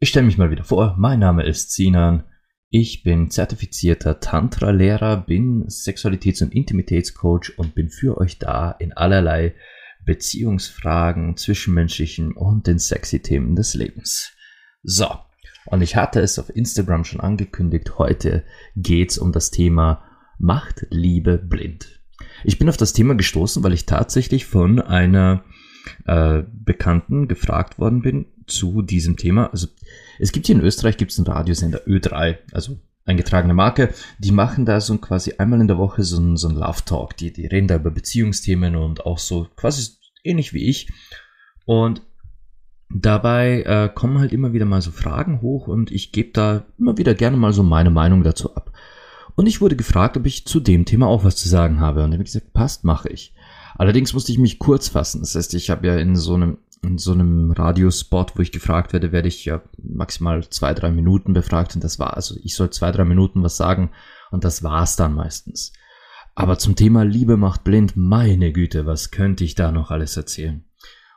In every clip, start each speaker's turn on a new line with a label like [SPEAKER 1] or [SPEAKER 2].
[SPEAKER 1] Ich stelle mich mal wieder vor, mein Name ist Sinan, ich bin zertifizierter Tantra-Lehrer, bin Sexualitäts- und Intimitätscoach und bin für euch da in allerlei Beziehungsfragen, zwischenmenschlichen und den sexy Themen des Lebens. So, und ich hatte es auf Instagram schon angekündigt, heute geht's um das Thema Macht Liebe blind. Ich bin auf das Thema gestoßen, weil ich tatsächlich von einer äh, Bekannten gefragt worden bin zu diesem Thema. Also es gibt hier in Österreich gibt's einen Radiosender Ö3, also eingetragene Marke, die machen da so quasi einmal in der Woche so ein, so Love Talk. Die, die reden da über Beziehungsthemen und auch so quasi ähnlich wie ich. Und dabei äh, kommen halt immer wieder mal so Fragen hoch und ich gebe da immer wieder gerne mal so meine Meinung dazu ab. Und ich wurde gefragt, ob ich zu dem Thema auch was zu sagen habe. Und ich habe gesagt, passt, mache ich. Allerdings musste ich mich kurz fassen. Das heißt, ich habe ja in so einem in so einem Radiospot, wo ich gefragt werde, werde ich ja maximal zwei, drei Minuten befragt und das war, also ich soll zwei, drei Minuten was sagen und das war's dann meistens. Aber zum Thema Liebe macht blind, meine Güte, was könnte ich da noch alles erzählen?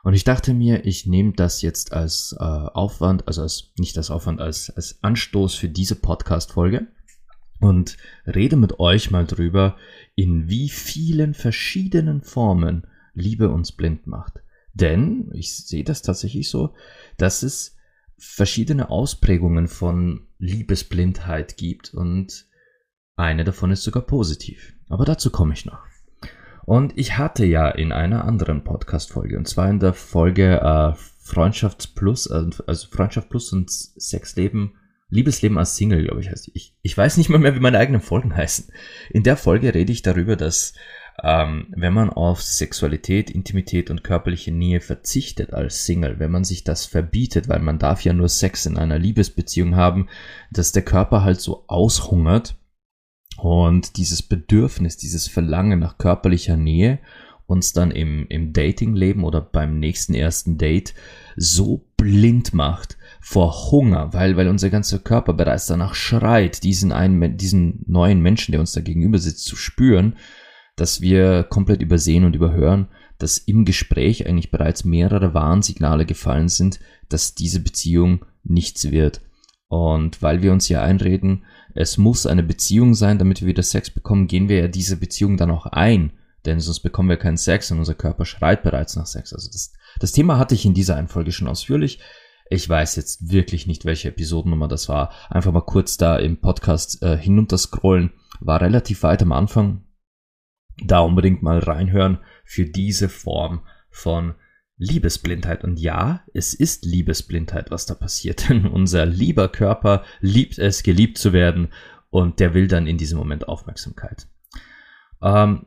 [SPEAKER 1] Und ich dachte mir, ich nehme das jetzt als äh, Aufwand, also als, nicht als Aufwand, als, als Anstoß für diese Podcast-Folge und rede mit euch mal drüber, in wie vielen verschiedenen Formen Liebe uns blind macht. Denn ich sehe das tatsächlich so, dass es verschiedene Ausprägungen von Liebesblindheit gibt und eine davon ist sogar positiv. Aber dazu komme ich noch. Und ich hatte ja in einer anderen Podcast-Folge, und zwar in der Folge äh, Freundschaft Plus, also Freundschaft Plus und Sexleben Liebesleben als Single, glaube ich, heißt die. Ich, ich weiß nicht mal mehr, wie meine eigenen Folgen heißen. In der Folge rede ich darüber, dass ähm, wenn man auf Sexualität, Intimität und körperliche Nähe verzichtet als Single, wenn man sich das verbietet, weil man darf ja nur Sex in einer Liebesbeziehung haben, dass der Körper halt so aushungert und dieses Bedürfnis, dieses Verlangen nach körperlicher Nähe uns dann im, im Datingleben oder beim nächsten ersten Date so blind macht, vor Hunger, weil, weil unser ganzer Körper bereits danach schreit, diesen einen, diesen neuen Menschen, der uns da gegenüber sitzt, zu spüren, dass wir komplett übersehen und überhören, dass im Gespräch eigentlich bereits mehrere Warnsignale gefallen sind, dass diese Beziehung nichts wird. Und weil wir uns ja einreden, es muss eine Beziehung sein, damit wir wieder Sex bekommen, gehen wir ja diese Beziehung dann auch ein. Denn sonst bekommen wir keinen Sex und unser Körper schreit bereits nach Sex. Also das, das Thema hatte ich in dieser Einfolge schon ausführlich. Ich weiß jetzt wirklich nicht, welche Episodennummer das war. Einfach mal kurz da im Podcast äh, hinunterscrollen. War relativ weit am Anfang. Da unbedingt mal reinhören für diese Form von Liebesblindheit. Und ja, es ist Liebesblindheit, was da passiert. Denn unser lieber Körper liebt es, geliebt zu werden. Und der will dann in diesem Moment Aufmerksamkeit. Ähm,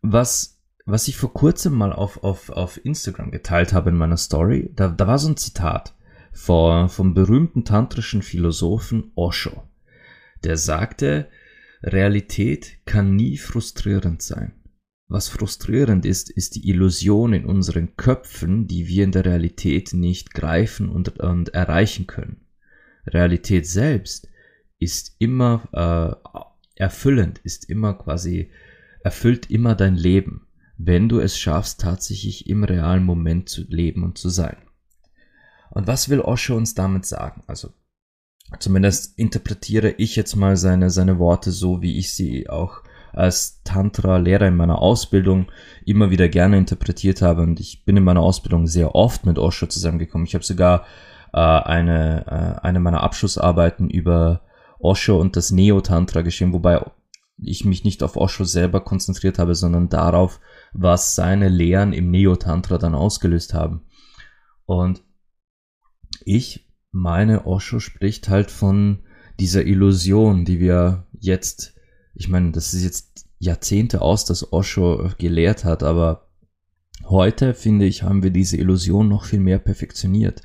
[SPEAKER 1] was was ich vor kurzem mal auf, auf, auf Instagram geteilt habe in meiner Story, da, da war so ein Zitat vor, vom berühmten tantrischen Philosophen Osho. Der sagte, Realität kann nie frustrierend sein. Was frustrierend ist, ist die Illusion in unseren Köpfen, die wir in der Realität nicht greifen und, und erreichen können. Realität selbst ist immer äh, erfüllend, ist immer quasi, erfüllt immer dein Leben wenn du es schaffst, tatsächlich im realen Moment zu leben und zu sein. Und was will Osho uns damit sagen? Also, zumindest interpretiere ich jetzt mal seine, seine Worte so, wie ich sie auch als Tantra-Lehrer in meiner Ausbildung immer wieder gerne interpretiert habe. Und ich bin in meiner Ausbildung sehr oft mit Osho zusammengekommen. Ich habe sogar äh, eine, äh, eine meiner Abschlussarbeiten über Osho und das Neo-Tantra geschrieben, wobei ich mich nicht auf Osho selber konzentriert habe, sondern darauf, was seine Lehren im Neo-Tantra dann ausgelöst haben. Und ich meine, Osho spricht halt von dieser Illusion, die wir jetzt, ich meine, das ist jetzt Jahrzehnte aus, dass Osho gelehrt hat, aber heute, finde ich, haben wir diese Illusion noch viel mehr perfektioniert.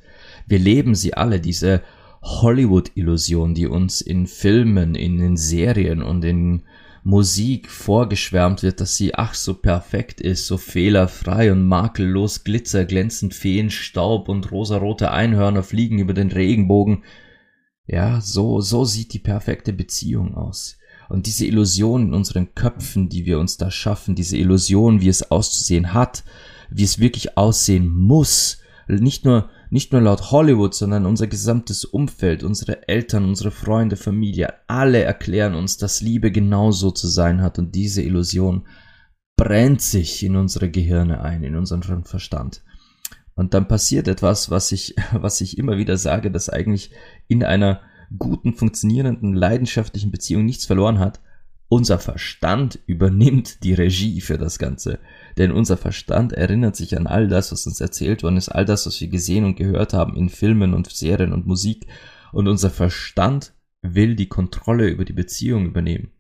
[SPEAKER 1] Wir leben sie alle, diese Hollywood-Illusion, die uns in Filmen, in den Serien und in Musik vorgeschwärmt wird, dass sie ach so perfekt ist, so fehlerfrei und makellos, glitzerglänzend, Feenstaub und rosarote Einhörner fliegen über den Regenbogen. Ja, so, so sieht die perfekte Beziehung aus. Und diese Illusion in unseren Köpfen, die wir uns da schaffen, diese Illusion, wie es auszusehen hat, wie es wirklich aussehen muss, nicht nur nicht nur laut Hollywood, sondern unser gesamtes Umfeld, unsere Eltern, unsere Freunde, Familie, alle erklären uns, dass Liebe genauso zu sein hat und diese Illusion brennt sich in unsere Gehirne ein, in unseren Verstand. Und dann passiert etwas, was ich, was ich immer wieder sage, dass eigentlich in einer guten, funktionierenden, leidenschaftlichen Beziehung nichts verloren hat. Unser Verstand übernimmt die Regie für das Ganze. Denn unser Verstand erinnert sich an all das, was uns erzählt worden ist, all das, was wir gesehen und gehört haben in Filmen und Serien und Musik. Und unser Verstand will die Kontrolle über die Beziehung übernehmen.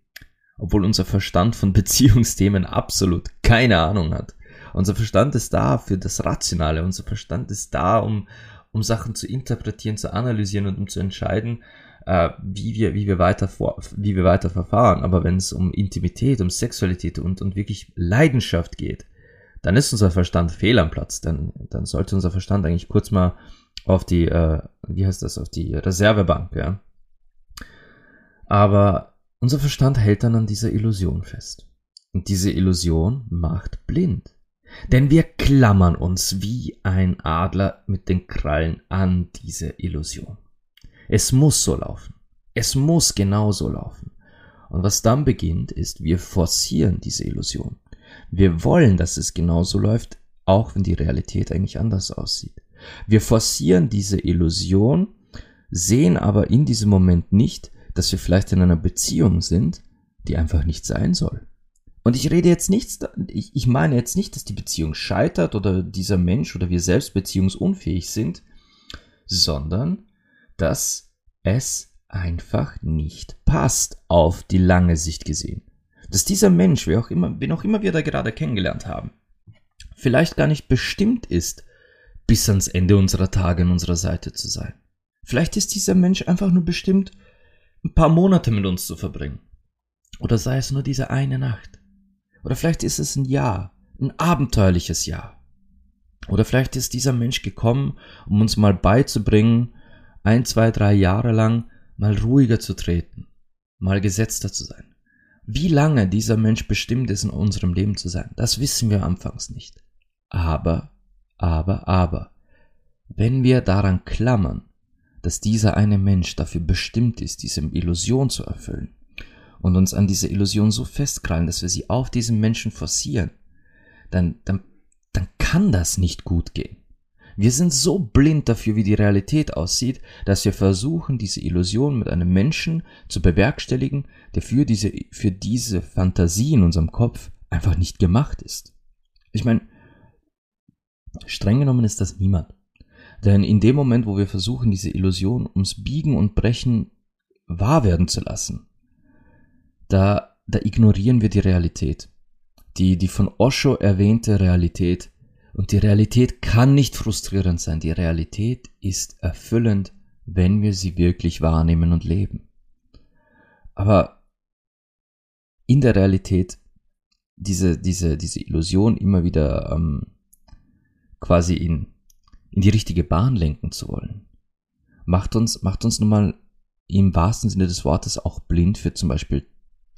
[SPEAKER 1] Obwohl unser Verstand von Beziehungsthemen absolut keine Ahnung hat. Unser Verstand ist da für das Rationale. Unser Verstand ist da, um, um Sachen zu interpretieren, zu analysieren und um zu entscheiden, äh, wie wir, wie wir weiter vor, wie wir weiter verfahren. Aber wenn es um Intimität, um Sexualität und, und wirklich Leidenschaft geht, dann ist unser Verstand fehl am Platz. Dann, dann sollte unser Verstand eigentlich kurz mal auf die, äh, wie heißt das, auf die Reservebank, ja. Aber unser Verstand hält dann an dieser Illusion fest. Und diese Illusion macht blind. Denn wir klammern uns wie ein Adler mit den Krallen an diese Illusion. Es muss so laufen. Es muss genau so laufen. Und was dann beginnt, ist, wir forcieren diese Illusion. Wir wollen, dass es genau so läuft, auch wenn die Realität eigentlich anders aussieht. Wir forcieren diese Illusion, sehen aber in diesem Moment nicht, dass wir vielleicht in einer Beziehung sind, die einfach nicht sein soll. Und ich rede jetzt nichts, ich, ich meine jetzt nicht, dass die Beziehung scheitert oder dieser Mensch oder wir selbst beziehungsunfähig sind, sondern dass es einfach nicht passt auf die lange Sicht gesehen. Dass dieser Mensch, wer auch immer, wen auch immer wir da gerade kennengelernt haben, vielleicht gar nicht bestimmt ist, bis ans Ende unserer Tage an unserer Seite zu sein. Vielleicht ist dieser Mensch einfach nur bestimmt, ein paar Monate mit uns zu verbringen. Oder sei es nur diese eine Nacht. Oder vielleicht ist es ein Jahr, ein abenteuerliches Jahr. Oder vielleicht ist dieser Mensch gekommen, um uns mal beizubringen, ein, zwei, drei Jahre lang mal ruhiger zu treten, mal gesetzter zu sein. Wie lange dieser Mensch bestimmt ist, in unserem Leben zu sein, das wissen wir anfangs nicht. Aber, aber, aber, wenn wir daran klammern, dass dieser eine Mensch dafür bestimmt ist, diese Illusion zu erfüllen, und uns an diese Illusion so festkrallen, dass wir sie auf diesen Menschen forcieren, dann, dann, dann kann das nicht gut gehen. Wir sind so blind dafür, wie die Realität aussieht, dass wir versuchen, diese Illusion mit einem Menschen zu bewerkstelligen, der für diese, für diese Fantasie in unserem Kopf einfach nicht gemacht ist. Ich meine, streng genommen ist das niemand. Denn in dem Moment, wo wir versuchen, diese Illusion ums Biegen und Brechen wahr werden zu lassen, da, da ignorieren wir die Realität. Die, die von Osho erwähnte Realität und die Realität kann nicht frustrierend sein. Die Realität ist erfüllend, wenn wir sie wirklich wahrnehmen und leben. Aber in der Realität diese, diese, diese Illusion immer wieder ähm, quasi in, in die richtige Bahn lenken zu wollen, macht uns, macht uns nun mal im wahrsten Sinne des Wortes auch blind für zum Beispiel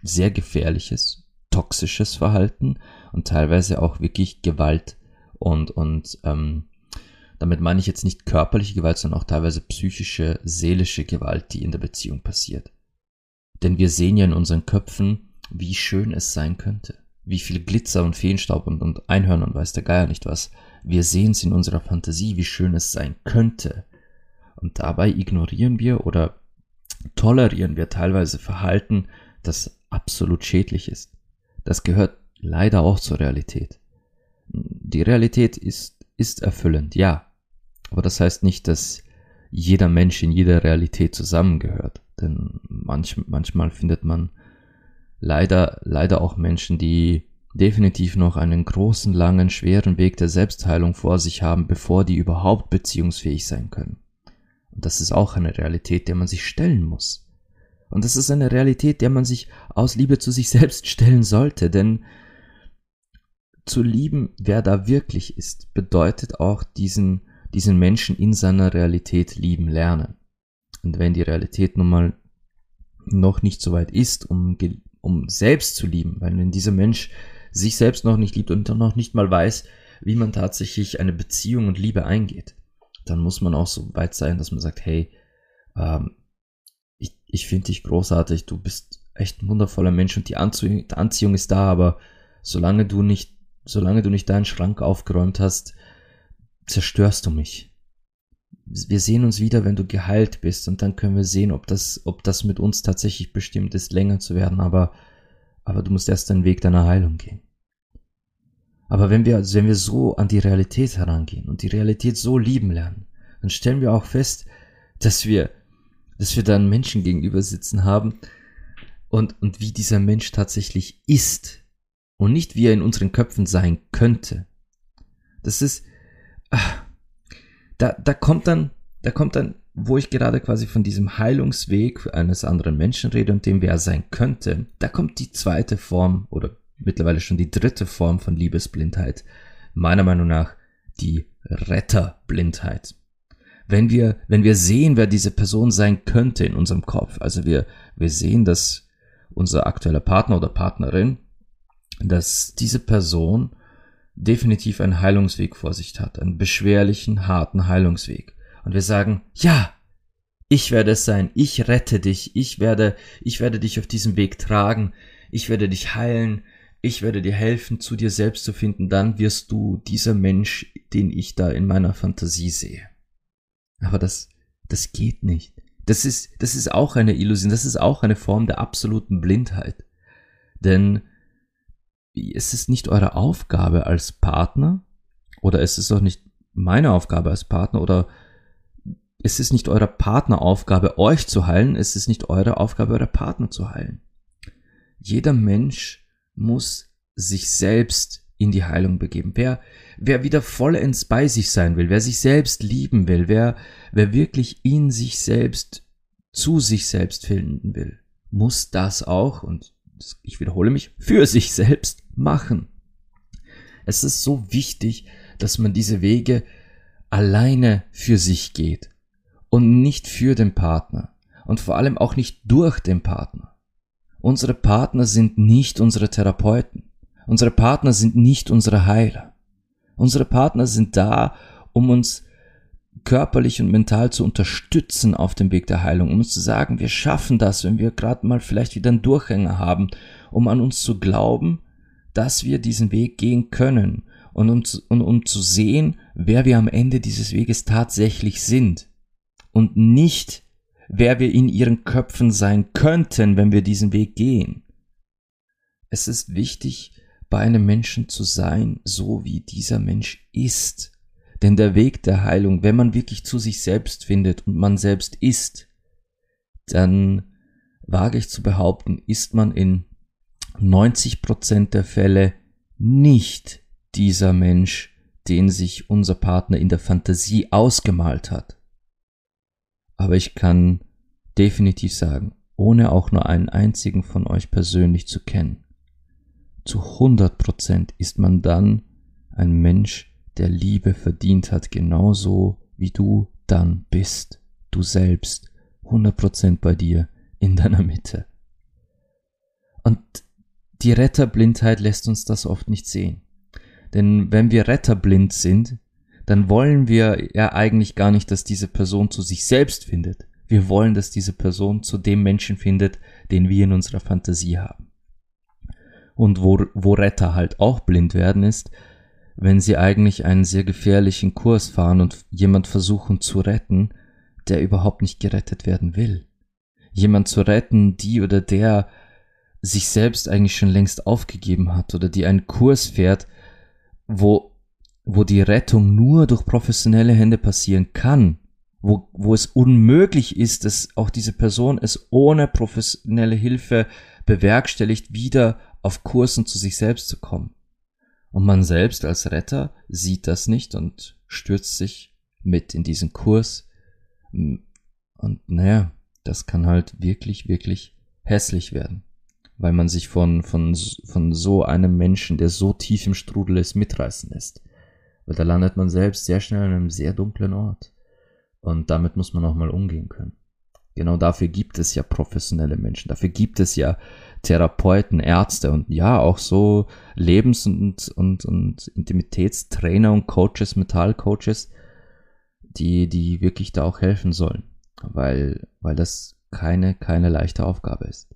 [SPEAKER 1] sehr gefährliches, toxisches Verhalten und teilweise auch wirklich Gewalt und, und ähm, damit meine ich jetzt nicht körperliche Gewalt, sondern auch teilweise psychische, seelische Gewalt, die in der Beziehung passiert. Denn wir sehen ja in unseren Köpfen, wie schön es sein könnte. Wie viel Glitzer und Feenstaub und, und Einhörner und weiß der Geier nicht was. Wir sehen es in unserer Fantasie, wie schön es sein könnte. Und dabei ignorieren wir oder tolerieren wir teilweise Verhalten, das absolut schädlich ist. Das gehört leider auch zur Realität die Realität ist, ist erfüllend, ja. Aber das heißt nicht, dass jeder Mensch in jeder Realität zusammengehört. Denn manch, manchmal findet man leider, leider auch Menschen, die definitiv noch einen großen, langen, schweren Weg der Selbstheilung vor sich haben, bevor die überhaupt beziehungsfähig sein können. Und das ist auch eine Realität, der man sich stellen muss. Und das ist eine Realität, der man sich aus Liebe zu sich selbst stellen sollte, denn zu lieben, wer da wirklich ist, bedeutet auch diesen, diesen Menschen in seiner Realität lieben lernen. Und wenn die Realität nun mal noch nicht so weit ist, um, um selbst zu lieben, weil wenn dieser Mensch sich selbst noch nicht liebt und noch nicht mal weiß, wie man tatsächlich eine Beziehung und Liebe eingeht, dann muss man auch so weit sein, dass man sagt, hey, ähm, ich, ich finde dich großartig, du bist echt ein wundervoller Mensch und die Anziehung, die Anziehung ist da, aber solange du nicht, solange du nicht deinen Schrank aufgeräumt hast, zerstörst du mich. Wir sehen uns wieder, wenn du geheilt bist und dann können wir sehen, ob das, ob das mit uns tatsächlich bestimmt ist, länger zu werden, aber, aber du musst erst den Weg deiner Heilung gehen. Aber wenn wir, also wenn wir so an die Realität herangehen und die Realität so lieben lernen, dann stellen wir auch fest, dass wir, dass wir dann Menschen gegenüber sitzen haben und, und wie dieser Mensch tatsächlich ist und nicht wie er in unseren Köpfen sein könnte. Das ist, ach, da, da kommt dann, da kommt dann, wo ich gerade quasi von diesem Heilungsweg eines anderen Menschen rede und dem wer sein könnte, da kommt die zweite Form oder mittlerweile schon die dritte Form von Liebesblindheit. Meiner Meinung nach die Retterblindheit. Wenn wir, wenn wir sehen, wer diese Person sein könnte in unserem Kopf, also wir, wir sehen, dass unser aktueller Partner oder Partnerin, dass diese Person definitiv einen Heilungsweg vor sich hat, einen beschwerlichen, harten Heilungsweg. Und wir sagen, ja, ich werde es sein, ich rette dich, ich werde, ich werde dich auf diesem Weg tragen, ich werde dich heilen, ich werde dir helfen, zu dir selbst zu finden, dann wirst du dieser Mensch, den ich da in meiner Fantasie sehe. Aber das, das geht nicht. Das ist, das ist auch eine Illusion, das ist auch eine Form der absoluten Blindheit. Denn es ist nicht eure Aufgabe als Partner, oder es ist auch nicht meine Aufgabe als Partner, oder es ist nicht eurer Partneraufgabe, euch zu heilen, es ist nicht eure Aufgabe, eurer Partner zu heilen. Jeder Mensch muss sich selbst in die Heilung begeben. Wer, wer wieder vollends bei sich sein will, wer sich selbst lieben will, wer, wer wirklich in sich selbst zu sich selbst finden will, muss das auch, und ich wiederhole mich, für sich selbst machen. Es ist so wichtig, dass man diese Wege alleine für sich geht und nicht für den Partner und vor allem auch nicht durch den Partner. Unsere Partner sind nicht unsere Therapeuten. Unsere Partner sind nicht unsere Heiler. Unsere Partner sind da, um uns körperlich und mental zu unterstützen auf dem Weg der Heilung, um uns zu sagen, wir schaffen das, wenn wir gerade mal vielleicht wieder einen Durchhänger haben, um an uns zu glauben, dass wir diesen Weg gehen können und um, und um zu sehen, wer wir am Ende dieses Weges tatsächlich sind und nicht wer wir in ihren Köpfen sein könnten, wenn wir diesen Weg gehen. Es ist wichtig, bei einem Menschen zu sein, so wie dieser Mensch ist. Denn der Weg der Heilung, wenn man wirklich zu sich selbst findet und man selbst ist, dann wage ich zu behaupten, ist man in 90 Prozent der Fälle nicht dieser Mensch, den sich unser Partner in der Fantasie ausgemalt hat. Aber ich kann definitiv sagen, ohne auch nur einen einzigen von euch persönlich zu kennen, zu 100 Prozent ist man dann ein Mensch, der Liebe verdient hat, genauso wie du dann bist, du selbst, 100 Prozent bei dir, in deiner Mitte. Und die Retterblindheit lässt uns das oft nicht sehen. Denn wenn wir retterblind sind, dann wollen wir ja eigentlich gar nicht, dass diese Person zu sich selbst findet. Wir wollen, dass diese Person zu dem Menschen findet, den wir in unserer Fantasie haben. Und wo, wo Retter halt auch blind werden, ist, wenn sie eigentlich einen sehr gefährlichen Kurs fahren und jemand versuchen zu retten, der überhaupt nicht gerettet werden will. Jemand zu retten, die oder der sich selbst eigentlich schon längst aufgegeben hat oder die einen Kurs fährt, wo wo die Rettung nur durch professionelle Hände passieren kann, wo, wo es unmöglich ist, dass auch diese Person es ohne professionelle Hilfe bewerkstelligt, wieder auf Kursen zu sich selbst zu kommen. Und man selbst als Retter sieht das nicht und stürzt sich mit in diesen Kurs, Und naja, das kann halt wirklich, wirklich hässlich werden. Weil man sich von, von, von so einem Menschen, der so tief im Strudel ist, mitreißen lässt. Weil da landet man selbst sehr schnell an einem sehr dunklen Ort. Und damit muss man auch mal umgehen können. Genau dafür gibt es ja professionelle Menschen. Dafür gibt es ja Therapeuten, Ärzte und ja, auch so Lebens- und, und, und Intimitätstrainer und Coaches, Metallcoaches, die, die wirklich da auch helfen sollen. Weil, weil das keine, keine leichte Aufgabe ist.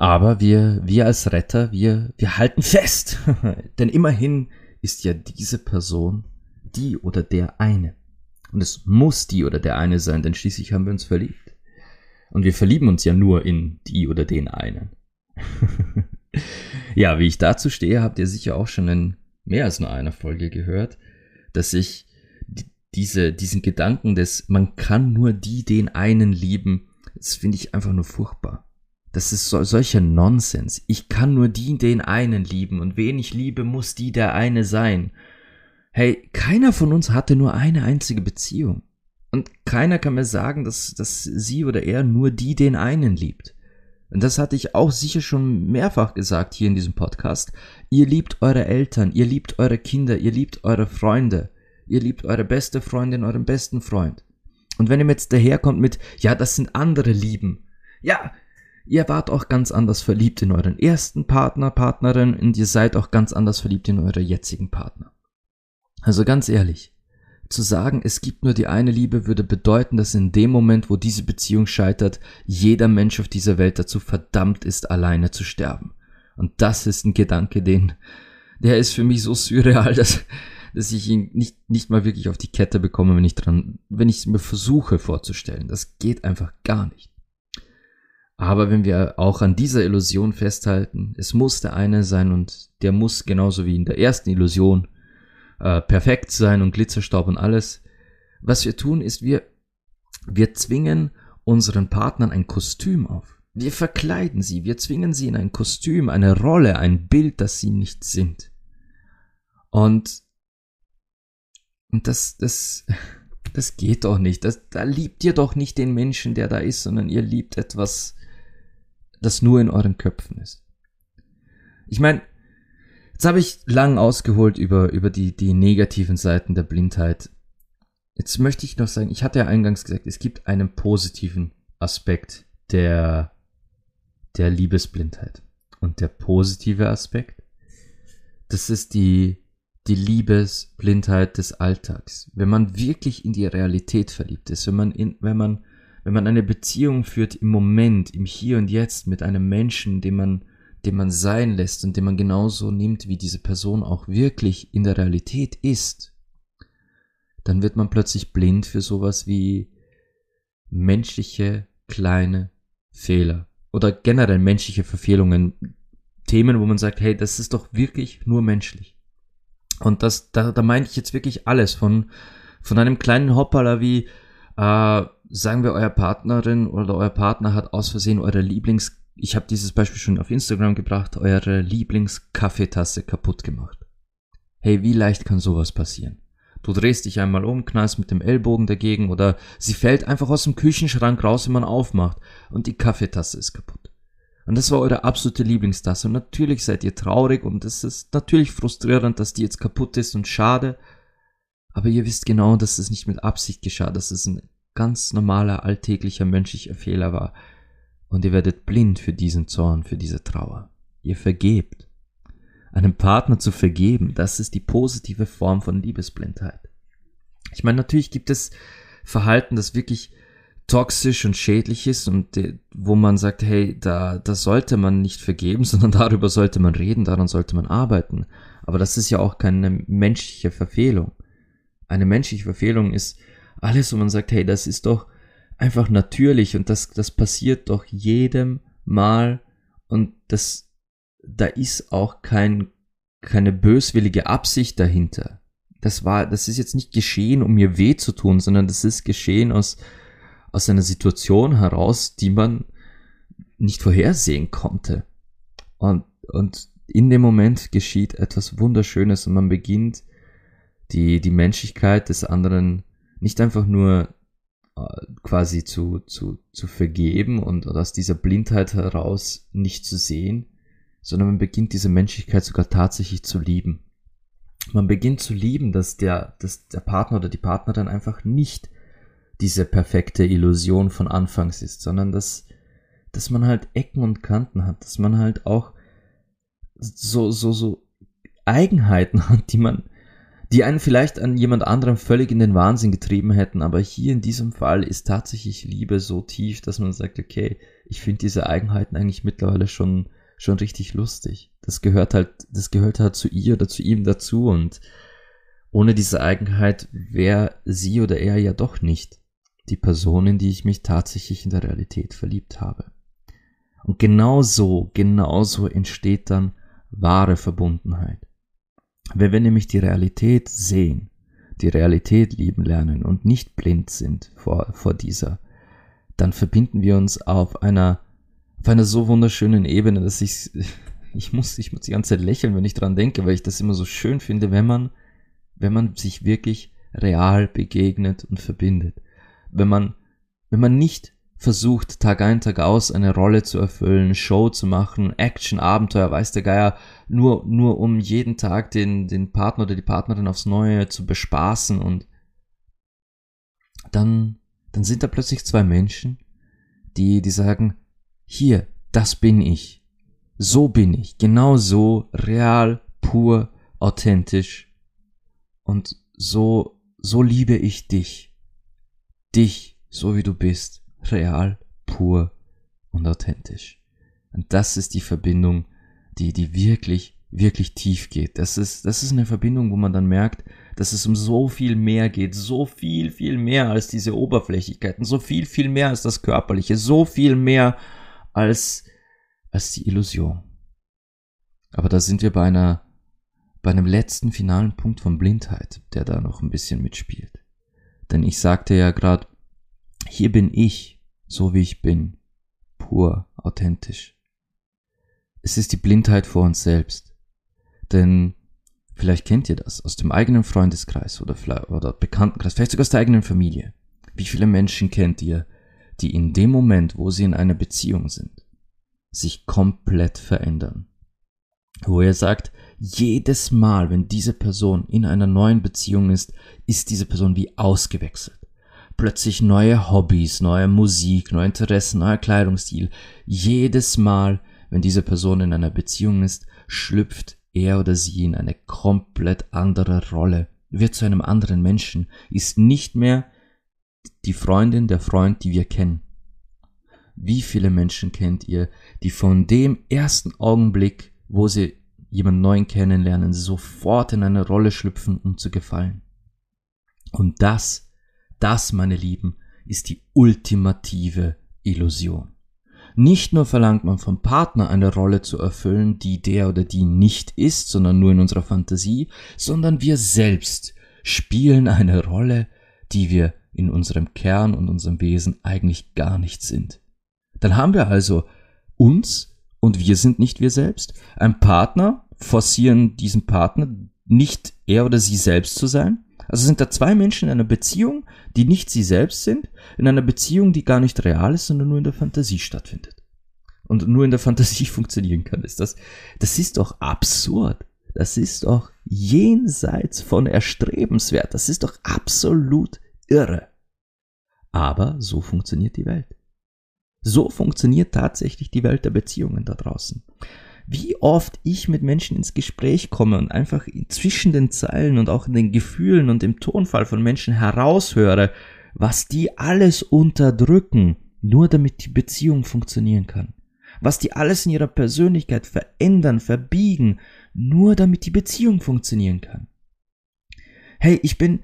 [SPEAKER 1] Aber wir, wir als Retter, wir, wir halten fest. Denn immerhin ist ja diese Person die oder der eine. Und es muss die oder der eine sein, denn schließlich haben wir uns verliebt. Und wir verlieben uns ja nur in die oder den einen. ja, wie ich dazu stehe, habt ihr sicher auch schon in mehr als nur einer Folge gehört, dass ich diese, diesen Gedanken des, man kann nur die, den einen lieben, das finde ich einfach nur furchtbar. Das ist so, solcher Nonsens. Ich kann nur die, den einen lieben und wen ich liebe, muss die der eine sein. Hey, keiner von uns hatte nur eine einzige Beziehung. Und keiner kann mir sagen, dass, dass sie oder er nur die den einen liebt. Und das hatte ich auch sicher schon mehrfach gesagt hier in diesem Podcast. Ihr liebt eure Eltern, ihr liebt eure Kinder, ihr liebt eure Freunde, ihr liebt eure beste Freundin, euren besten Freund. Und wenn ihr jetzt daherkommt mit, ja, das sind andere Lieben. Ja, ihr wart auch ganz anders verliebt in euren ersten Partner, Partnerin und ihr seid auch ganz anders verliebt in eure jetzigen Partner. Also ganz ehrlich, zu sagen, es gibt nur die eine Liebe, würde bedeuten, dass in dem Moment, wo diese Beziehung scheitert, jeder Mensch auf dieser Welt dazu verdammt ist, alleine zu sterben. Und das ist ein Gedanke, den, der ist für mich so surreal, dass, dass ich ihn nicht, nicht mal wirklich auf die Kette bekomme, wenn ich dran, wenn ich es mir versuche vorzustellen. Das geht einfach gar nicht. Aber wenn wir auch an dieser Illusion festhalten, es muss der eine sein und der muss genauso wie in der ersten Illusion äh, perfekt sein und Glitzerstaub und alles. Was wir tun, ist, wir, wir zwingen unseren Partnern ein Kostüm auf. Wir verkleiden sie, wir zwingen sie in ein Kostüm, eine Rolle, ein Bild, das sie nicht sind. Und, und das, das, das geht doch nicht. Das, da liebt ihr doch nicht den Menschen, der da ist, sondern ihr liebt etwas, das nur in euren Köpfen ist. Ich meine, Jetzt habe ich lang ausgeholt über, über die, die negativen Seiten der Blindheit. Jetzt möchte ich noch sagen, ich hatte ja eingangs gesagt, es gibt einen positiven Aspekt der, der Liebesblindheit. Und der positive Aspekt, das ist die, die Liebesblindheit des Alltags. Wenn man wirklich in die Realität verliebt ist, wenn man in, wenn man, wenn man eine Beziehung führt im Moment, im Hier und Jetzt mit einem Menschen, den man den man sein lässt und den man genauso nimmt, wie diese Person auch wirklich in der Realität ist, dann wird man plötzlich blind für sowas wie menschliche kleine Fehler oder generell menschliche Verfehlungen, Themen, wo man sagt, hey, das ist doch wirklich nur menschlich. Und das, da, da meine ich jetzt wirklich alles von, von einem kleinen Hoppala wie, äh, sagen wir, euer Partnerin oder euer Partner hat aus Versehen eure Lieblings ich habe dieses Beispiel schon auf Instagram gebracht, eure Lieblingskaffeetasse kaputt gemacht. Hey, wie leicht kann sowas passieren? Du drehst dich einmal um, knallst mit dem Ellbogen dagegen oder sie fällt einfach aus dem Küchenschrank raus, wenn man aufmacht und die Kaffeetasse ist kaputt. Und das war eure absolute Lieblingstasse und natürlich seid ihr traurig und es ist natürlich frustrierend, dass die jetzt kaputt ist und schade. Aber ihr wisst genau, dass es nicht mit Absicht geschah, dass es ein ganz normaler, alltäglicher menschlicher Fehler war und ihr werdet blind für diesen Zorn, für diese Trauer. Ihr vergebt. Einem Partner zu vergeben, das ist die positive Form von Liebesblindheit. Ich meine, natürlich gibt es Verhalten, das wirklich toxisch und schädlich ist und wo man sagt, hey, da, da sollte man nicht vergeben, sondern darüber sollte man reden, daran sollte man arbeiten. Aber das ist ja auch keine menschliche Verfehlung. Eine menschliche Verfehlung ist alles, wo man sagt, hey, das ist doch einfach natürlich und das, das passiert doch jedem Mal und das, da ist auch kein, keine böswillige Absicht dahinter. Das war, das ist jetzt nicht geschehen, um mir weh zu tun, sondern das ist geschehen aus, aus einer Situation heraus, die man nicht vorhersehen konnte. Und, und in dem Moment geschieht etwas Wunderschönes und man beginnt die, die Menschlichkeit des anderen nicht einfach nur äh, quasi zu, zu, zu vergeben und aus dieser Blindheit heraus nicht zu sehen, sondern man beginnt diese Menschlichkeit sogar tatsächlich zu lieben. Man beginnt zu lieben, dass der, dass der Partner oder die Partnerin einfach nicht diese perfekte Illusion von Anfangs ist, sondern dass, dass man halt Ecken und Kanten hat, dass man halt auch so, so, so Eigenheiten hat, die man, die einen vielleicht an jemand anderem völlig in den Wahnsinn getrieben hätten, aber hier in diesem Fall ist tatsächlich Liebe so tief, dass man sagt, okay, ich finde diese Eigenheiten eigentlich mittlerweile schon, schon richtig lustig. Das gehört halt, das gehört halt zu ihr oder zu ihm dazu und ohne diese Eigenheit wäre sie oder er ja doch nicht die Person, in die ich mich tatsächlich in der Realität verliebt habe. Und genau so, genau so entsteht dann wahre Verbundenheit. Wenn wir nämlich die Realität sehen, die Realität lieben lernen und nicht blind sind vor, vor dieser, dann verbinden wir uns auf einer, auf einer so wunderschönen Ebene, dass ich, ich muss, ich muss die ganze Zeit lächeln, wenn ich dran denke, weil ich das immer so schön finde, wenn man, wenn man sich wirklich real begegnet und verbindet. Wenn man, wenn man nicht versucht, Tag ein, Tag aus eine Rolle zu erfüllen, Show zu machen, Action, Abenteuer, weiß der Geier, nur, nur um jeden Tag den, den Partner oder die Partnerin aufs Neue zu bespaßen und dann, dann sind da plötzlich zwei Menschen, die, die sagen, hier, das bin ich. So bin ich. Genau so, real, pur, authentisch. Und so, so liebe ich dich. Dich, so wie du bist real, pur und authentisch. Und das ist die Verbindung, die, die wirklich, wirklich tief geht. Das ist, das ist eine Verbindung, wo man dann merkt, dass es um so viel mehr geht, so viel, viel mehr als diese Oberflächlichkeiten, so viel, viel mehr als das Körperliche, so viel mehr als, als die Illusion. Aber da sind wir bei einer, bei einem letzten finalen Punkt von Blindheit, der da noch ein bisschen mitspielt. Denn ich sagte ja gerade, hier bin ich, so wie ich bin, pur, authentisch. Es ist die Blindheit vor uns selbst. Denn vielleicht kennt ihr das aus dem eigenen Freundeskreis oder, oder Bekanntenkreis, vielleicht sogar aus der eigenen Familie. Wie viele Menschen kennt ihr, die in dem Moment, wo sie in einer Beziehung sind, sich komplett verändern? Wo ihr sagt, jedes Mal, wenn diese Person in einer neuen Beziehung ist, ist diese Person wie ausgewechselt plötzlich neue Hobbys, neue Musik, neue Interessen, neuer Kleidungsstil. Jedes Mal, wenn diese Person in einer Beziehung ist, schlüpft er oder sie in eine komplett andere Rolle, wird zu einem anderen Menschen, ist nicht mehr die Freundin, der Freund, die wir kennen. Wie viele Menschen kennt ihr, die von dem ersten Augenblick, wo sie jemanden neuen kennenlernen, sofort in eine Rolle schlüpfen, um zu gefallen? Und das das, meine Lieben, ist die ultimative Illusion. Nicht nur verlangt man vom Partner eine Rolle zu erfüllen, die der oder die nicht ist, sondern nur in unserer Fantasie, sondern wir selbst spielen eine Rolle, die wir in unserem Kern und unserem Wesen eigentlich gar nicht sind. Dann haben wir also uns und wir sind nicht wir selbst. Ein Partner forcieren diesen Partner, nicht er oder sie selbst zu sein, also sind da zwei Menschen in einer Beziehung, die nicht sie selbst sind, in einer Beziehung, die gar nicht real ist, sondern nur in der Fantasie stattfindet. Und nur in der Fantasie funktionieren kann. Ist das, das ist doch absurd. Das ist doch jenseits von erstrebenswert. Das ist doch absolut irre. Aber so funktioniert die Welt. So funktioniert tatsächlich die Welt der Beziehungen da draußen wie oft ich mit Menschen ins Gespräch komme und einfach zwischen den Zeilen und auch in den Gefühlen und im Tonfall von Menschen heraushöre, was die alles unterdrücken, nur damit die Beziehung funktionieren kann. Was die alles in ihrer Persönlichkeit verändern, verbiegen, nur damit die Beziehung funktionieren kann. Hey, ich bin,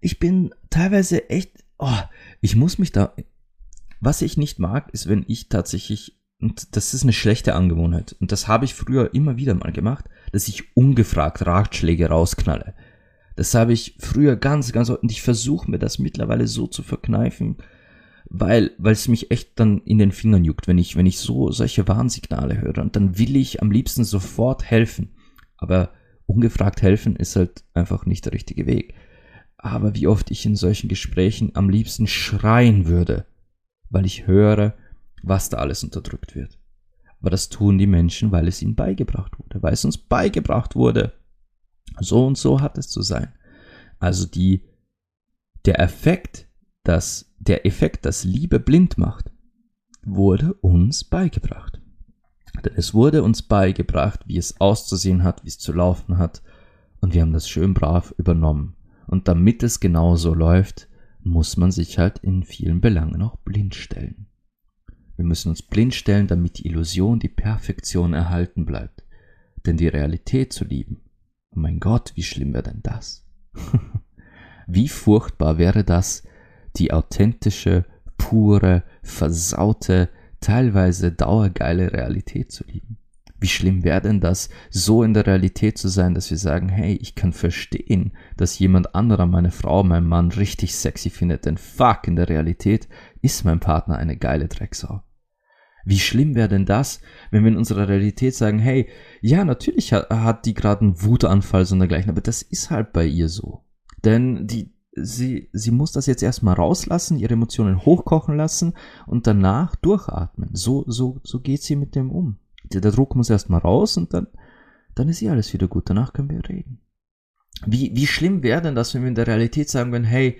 [SPEAKER 1] ich bin teilweise echt, oh, ich muss mich da, was ich nicht mag, ist, wenn ich tatsächlich und das ist eine schlechte Angewohnheit. Und das habe ich früher immer wieder mal gemacht, dass ich ungefragt Ratschläge rausknalle. Das habe ich früher ganz, ganz, und ich versuche mir das mittlerweile so zu verkneifen, weil, weil es mich echt dann in den Fingern juckt, wenn ich, wenn ich so solche Warnsignale höre. Und dann will ich am liebsten sofort helfen. Aber ungefragt helfen ist halt einfach nicht der richtige Weg. aber wie oft ich in solchen Gesprächen am liebsten schreien würde, weil ich höre, was da alles unterdrückt wird. Aber das tun die Menschen, weil es ihnen beigebracht wurde, weil es uns beigebracht wurde. So und so hat es zu sein. Also die, der Effekt, dass, der Effekt, dass Liebe blind macht, wurde uns beigebracht. Denn es wurde uns beigebracht, wie es auszusehen hat, wie es zu laufen hat, und wir haben das schön brav übernommen. Und damit es genauso läuft, muss man sich halt in vielen Belangen auch blind stellen. Wir müssen uns blind stellen, damit die Illusion, die Perfektion erhalten bleibt. Denn die Realität zu lieben, oh mein Gott, wie schlimm wäre denn das? wie furchtbar wäre das, die authentische, pure, versaute, teilweise dauergeile Realität zu lieben. Wie schlimm wäre denn das, so in der Realität zu sein, dass wir sagen, hey, ich kann verstehen, dass jemand anderer meine Frau, mein Mann richtig sexy findet, denn fuck, in der Realität ist mein Partner eine geile Drecksau. Wie schlimm wäre denn das, wenn wir in unserer Realität sagen, hey, ja, natürlich hat, hat die gerade einen Wutanfall so dergleichen, aber das ist halt bei ihr so. Denn die, sie, sie muss das jetzt erstmal rauslassen, ihre Emotionen hochkochen lassen und danach durchatmen. So, so, so geht sie mit dem um. Der, der Druck muss erstmal raus und dann, dann ist eh alles wieder gut. Danach können wir reden. Wie, wie schlimm wäre denn das, wenn wir in der Realität sagen würden, hey,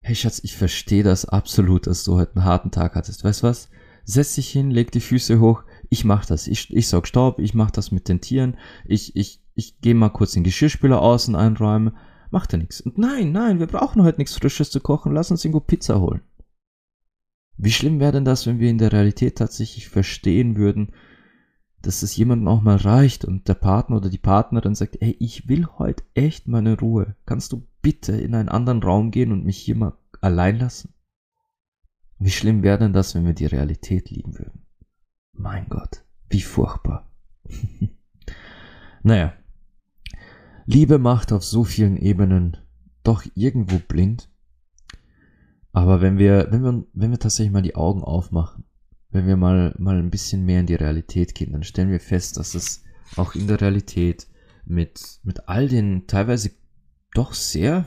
[SPEAKER 1] hey Schatz, ich verstehe das absolut, dass du heute einen harten Tag hattest. Weißt was? Setz dich hin, leg die Füße hoch, ich mach das. Ich, ich saug Staub, ich mach das mit den Tieren, ich, ich, ich gehe mal kurz den Geschirrspüler außen einräumen macht er nichts. Und nein, nein, wir brauchen heute nichts Frisches zu kochen, lass uns irgendwo Pizza holen. Wie schlimm wäre denn das, wenn wir in der Realität tatsächlich verstehen würden, dass es jemandem auch mal reicht und der Partner oder die Partnerin sagt, ey, ich will heute echt meine Ruhe. Kannst du bitte in einen anderen Raum gehen und mich hier mal allein lassen? Wie schlimm wäre denn das, wenn wir die Realität lieben würden? Mein Gott, wie furchtbar. naja, Liebe macht auf so vielen Ebenen doch irgendwo blind. Aber wenn wir, wenn wir, wenn wir tatsächlich mal die Augen aufmachen, wenn wir mal, mal ein bisschen mehr in die Realität gehen, dann stellen wir fest, dass es auch in der Realität mit, mit all den teilweise doch sehr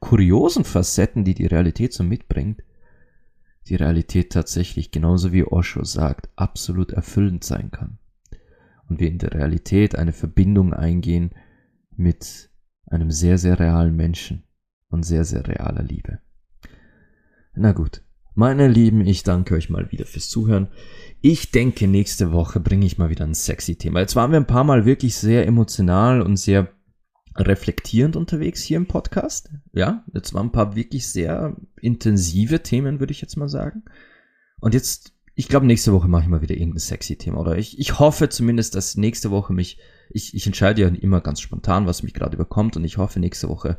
[SPEAKER 1] kuriosen Facetten, die die Realität so mitbringt, die Realität tatsächlich, genauso wie Osho sagt, absolut erfüllend sein kann. Und wir in der Realität eine Verbindung eingehen, mit einem sehr, sehr realen Menschen und sehr, sehr realer Liebe. Na gut, meine Lieben, ich danke euch mal wieder fürs Zuhören. Ich denke, nächste Woche bringe ich mal wieder ein sexy Thema. Jetzt waren wir ein paar Mal wirklich sehr emotional und sehr reflektierend unterwegs hier im Podcast. Ja, jetzt waren ein paar wirklich sehr intensive Themen, würde ich jetzt mal sagen. Und jetzt, ich glaube, nächste Woche mache ich mal wieder irgendein sexy Thema. Oder ich, ich hoffe zumindest, dass nächste Woche mich ich, ich entscheide ja immer ganz spontan, was mich gerade überkommt und ich hoffe, nächste Woche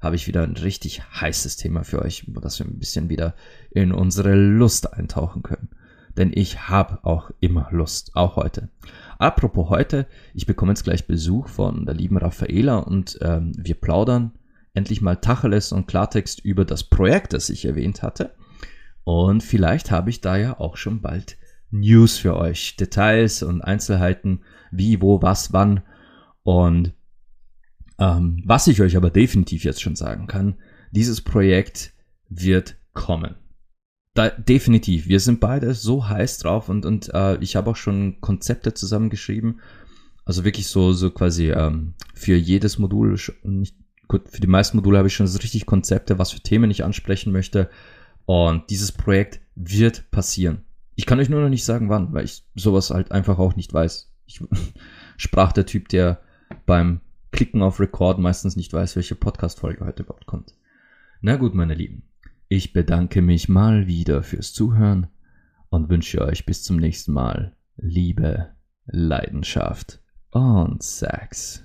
[SPEAKER 1] habe ich wieder ein richtig heißes Thema für euch, dass wir ein bisschen wieder in unsere Lust eintauchen können. Denn ich habe auch immer Lust, auch heute. Apropos heute, ich bekomme jetzt gleich Besuch von der lieben Raffaela und ähm, wir plaudern endlich mal Tacheles und Klartext über das Projekt, das ich erwähnt hatte. Und vielleicht habe ich da ja auch schon bald News für euch, Details und Einzelheiten, wie, wo, was, wann. Und ähm, was ich euch aber definitiv jetzt schon sagen kann, dieses Projekt wird kommen. Da, definitiv. Wir sind beide so heiß drauf und, und äh, ich habe auch schon Konzepte zusammengeschrieben. Also wirklich so, so quasi ähm, für jedes Modul, nicht, gut, für die meisten Module habe ich schon so richtig Konzepte, was für Themen ich ansprechen möchte. Und dieses Projekt wird passieren. Ich kann euch nur noch nicht sagen, wann, weil ich sowas halt einfach auch nicht weiß. Ich sprach der Typ, der beim Klicken auf Record meistens nicht weiß, welche Podcast-Folge heute überhaupt kommt. Na gut, meine Lieben. Ich bedanke mich mal wieder fürs Zuhören und wünsche euch bis zum nächsten Mal Liebe, Leidenschaft und Sex.